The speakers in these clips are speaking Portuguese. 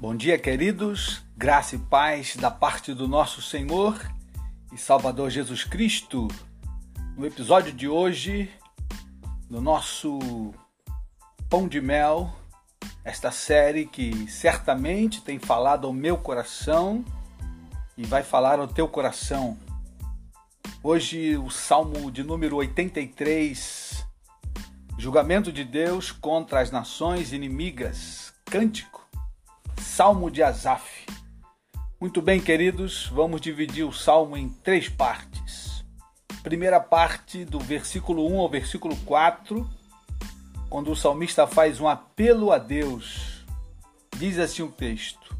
Bom dia, queridos. Graça e paz da parte do nosso Senhor e Salvador Jesus Cristo. No episódio de hoje, no nosso Pão de Mel, esta série que certamente tem falado ao meu coração e vai falar ao teu coração. Hoje, o Salmo de número 83, Julgamento de Deus contra as nações inimigas, Cântico Salmo de Asaf. Muito bem, queridos, vamos dividir o salmo em três partes. Primeira parte, do versículo 1 ao versículo 4, quando o salmista faz um apelo a Deus. Diz assim o texto: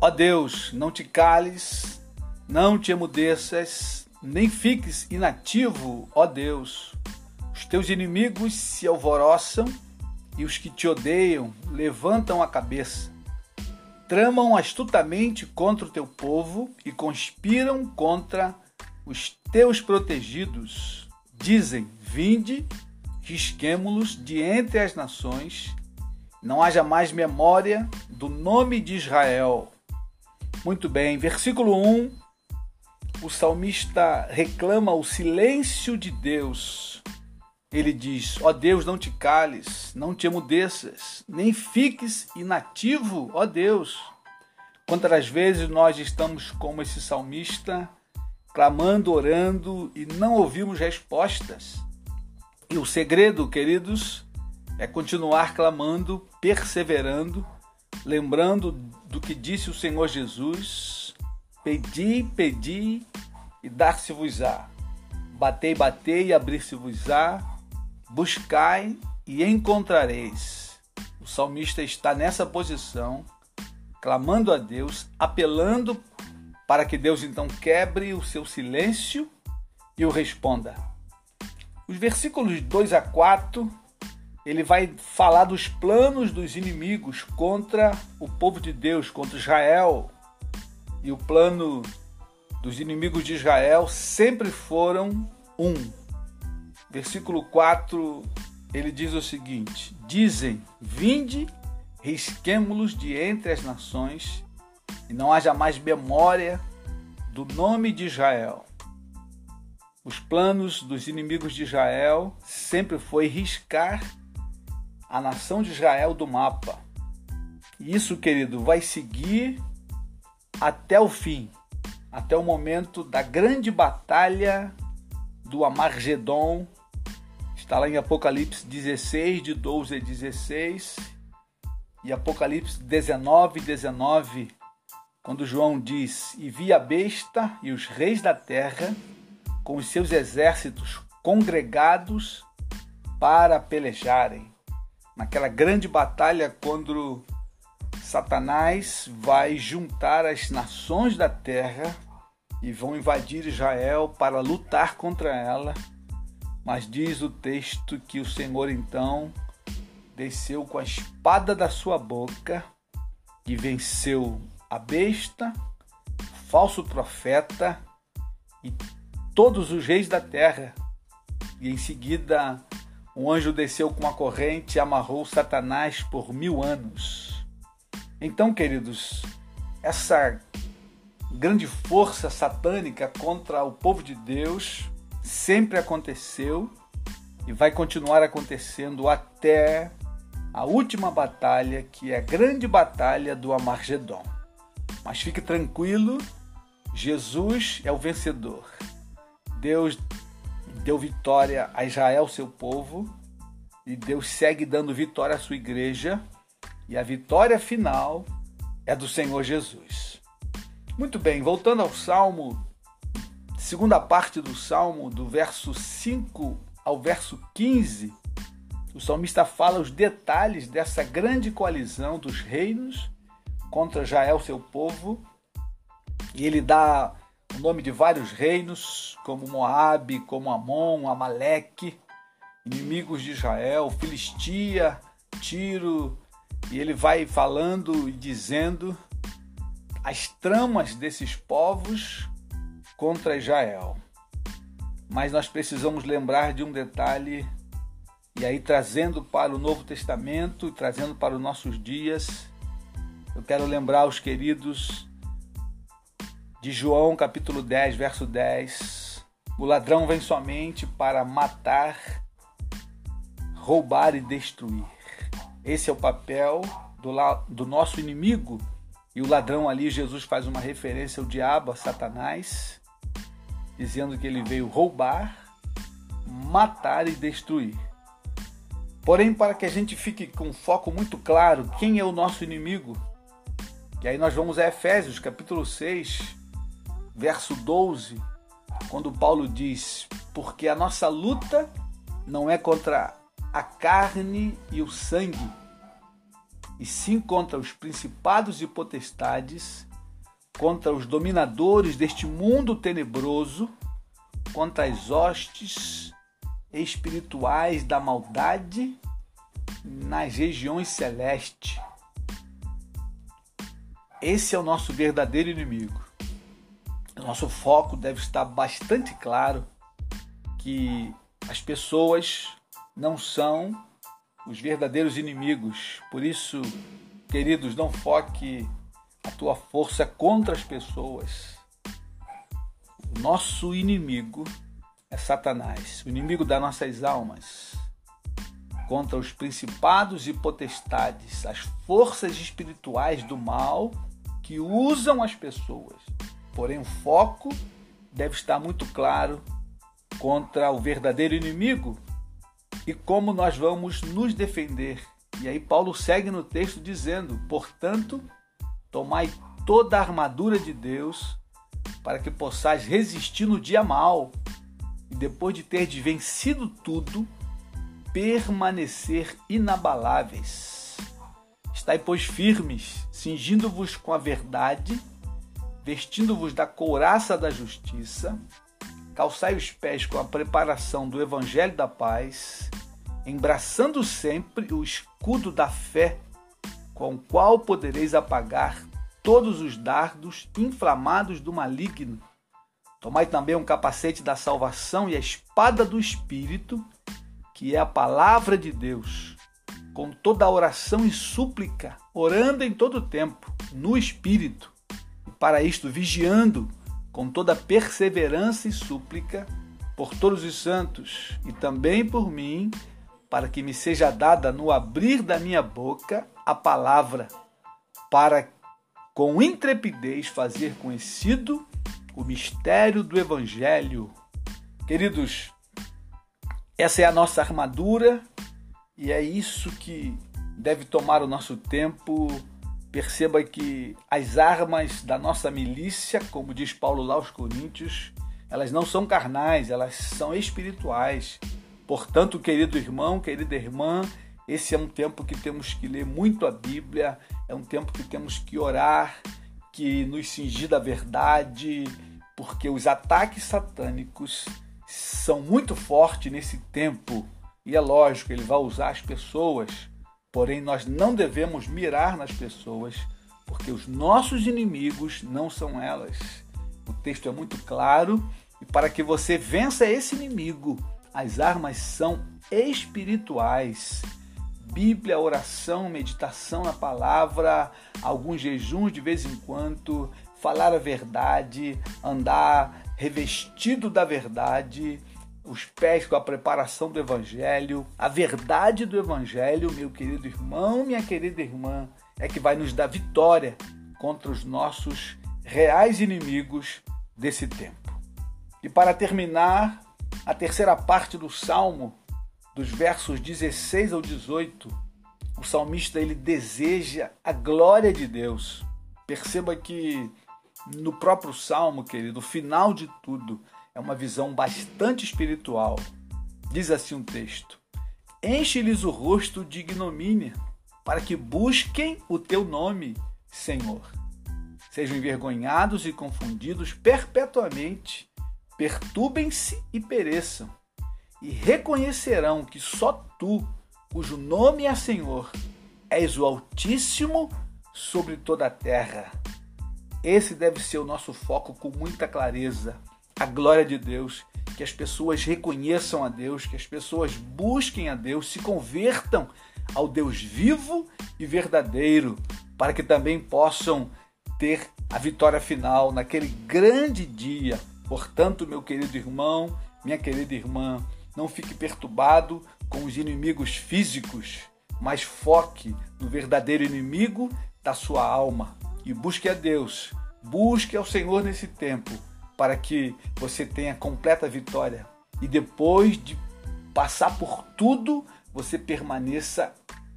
Ó Deus, não te cales, não te emudeças, nem fiques inativo, ó Deus. Os teus inimigos se alvoroçam e os que te odeiam levantam a cabeça tramam astutamente contra o teu povo e conspiram contra os teus protegidos. Dizem: Vinde, risquemo-los de entre as nações, não haja mais memória do nome de Israel. Muito bem, versículo 1. O salmista reclama o silêncio de Deus. Ele diz: Ó oh Deus, não te cales, não te emudeças, nem fiques inativo, ó Deus. Quantas vezes nós estamos como esse salmista, clamando, orando e não ouvimos respostas? E o segredo, queridos, é continuar clamando, perseverando, lembrando do que disse o Senhor Jesus: Pedi, pedi e dar-se-vos-á. Batei, batei e abrir-se-vos-á. Buscai e encontrareis. O salmista está nessa posição clamando a Deus, apelando para que Deus então quebre o seu silêncio e o responda. Os versículos 2 a 4, ele vai falar dos planos dos inimigos contra o povo de Deus, contra Israel. E o plano dos inimigos de Israel sempre foram um. Versículo 4, ele diz o seguinte: Dizem: Vinde risquemo-los de entre as nações, e não haja mais memória do nome de Israel. Os planos dos inimigos de Israel sempre foi riscar a nação de Israel do mapa. E isso, querido, vai seguir até o fim, até o momento da grande batalha do Amargedon. Está lá em Apocalipse 16, de 12 a 16 e Apocalipse 19, 19, quando João diz: E vi a besta e os reis da terra com os seus exércitos congregados para pelejarem. Naquela grande batalha, quando Satanás vai juntar as nações da terra e vão invadir Israel para lutar contra ela. Mas diz o texto que o Senhor então desceu com a espada da sua boca e venceu a besta, o falso profeta e todos os reis da terra. E em seguida, um anjo desceu com uma corrente e amarrou Satanás por mil anos. Então, queridos, essa grande força satânica contra o povo de Deus sempre aconteceu e vai continuar acontecendo até a última batalha, que é a grande batalha do Amargedon. Mas fique tranquilo, Jesus é o vencedor. Deus deu vitória a Israel, seu povo, e Deus segue dando vitória à sua igreja, e a vitória final é do Senhor Jesus. Muito bem, voltando ao Salmo, segunda parte do Salmo, do verso 5 ao verso 15, o salmista fala os detalhes dessa grande coalizão dos reinos contra Jael, seu povo, e ele dá o nome de vários reinos, como Moabe, como Amon, Amaleque, inimigos de Israel, Filistia, Tiro, e ele vai falando e dizendo as tramas desses povos contra Israel. Mas nós precisamos lembrar de um detalhe e aí, trazendo para o Novo Testamento, trazendo para os nossos dias, eu quero lembrar os queridos de João capítulo 10, verso 10. O ladrão vem somente para matar, roubar e destruir. Esse é o papel do, do nosso inimigo. E o ladrão ali, Jesus faz uma referência ao diabo, a Satanás, dizendo que ele veio roubar, matar e destruir. Porém, para que a gente fique com foco muito claro, quem é o nosso inimigo? E aí nós vamos a Efésios, capítulo 6, verso 12, quando Paulo diz: Porque a nossa luta não é contra a carne e o sangue, e sim contra os principados e potestades, contra os dominadores deste mundo tenebroso, contra as hostes espirituais da maldade nas regiões celestes. Esse é o nosso verdadeiro inimigo. Nosso foco deve estar bastante claro que as pessoas não são os verdadeiros inimigos. Por isso, queridos, não foque a tua força contra as pessoas. O nosso inimigo é Satanás, o inimigo das nossas almas, contra os principados e potestades, as forças espirituais do mal que usam as pessoas. Porém, o foco deve estar muito claro contra o verdadeiro inimigo, e como nós vamos nos defender. E aí Paulo segue no texto dizendo: "Portanto, tomai toda a armadura de Deus, para que possais resistir no dia mal, e depois de ter vencido tudo, permanecer inabaláveis. Estai, pois, firmes, cingindo-vos com a verdade, vestindo-vos da couraça da justiça, calçai os pés com a preparação do evangelho da paz, embraçando sempre o escudo da fé, com o qual podereis apagar todos os dardos inflamados do maligno. Tomai também um capacete da salvação e a espada do Espírito, que é a palavra de Deus, com toda a oração e súplica, orando em todo o tempo, no Espírito, e para isto vigiando com toda perseverança e súplica por todos os santos e também por mim, para que me seja dada no abrir da minha boca a palavra, para com intrepidez fazer conhecido o mistério do Evangelho. Queridos, essa é a nossa armadura e é isso que deve tomar o nosso tempo Perceba que as armas da nossa milícia, como diz Paulo lá aos Coríntios, elas não são carnais, elas são espirituais. Portanto, querido irmão, querida irmã, esse é um tempo que temos que ler muito a Bíblia, é um tempo que temos que orar, que nos cingir da verdade, porque os ataques satânicos são muito fortes nesse tempo. E é lógico, ele vai usar as pessoas Porém, nós não devemos mirar nas pessoas, porque os nossos inimigos não são elas. O texto é muito claro e para que você vença esse inimigo, as armas são espirituais. Bíblia, oração, meditação na palavra, alguns jejuns de vez em quando, falar a verdade, andar revestido da verdade, os pés com a preparação do Evangelho, a verdade do Evangelho, meu querido irmão, minha querida irmã, é que vai nos dar vitória contra os nossos reais inimigos desse tempo. E para terminar, a terceira parte do Salmo, dos versos 16 ao 18, o salmista ele deseja a glória de Deus. Perceba que no próprio Salmo, querido, o final de tudo, é uma visão bastante espiritual. Diz assim um texto: Enche-lhes o rosto de ignomínia, para que busquem o teu nome, Senhor. Sejam envergonhados e confundidos perpetuamente, perturbem-se e pereçam, e reconhecerão que só tu, cujo nome é Senhor, és o Altíssimo sobre toda a terra. Esse deve ser o nosso foco com muita clareza a glória de Deus, que as pessoas reconheçam a Deus, que as pessoas busquem a Deus, se convertam ao Deus vivo e verdadeiro, para que também possam ter a vitória final naquele grande dia. Portanto, meu querido irmão, minha querida irmã, não fique perturbado com os inimigos físicos, mas foque no verdadeiro inimigo da sua alma e busque a Deus, busque ao Senhor nesse tempo, para que você tenha completa vitória e depois de passar por tudo, você permaneça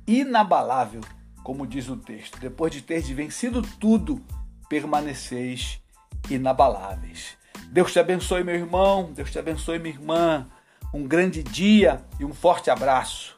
inabalável, como diz o texto. Depois de ter vencido tudo, permaneceis inabaláveis. Deus te abençoe, meu irmão, Deus te abençoe, minha irmã. Um grande dia e um forte abraço.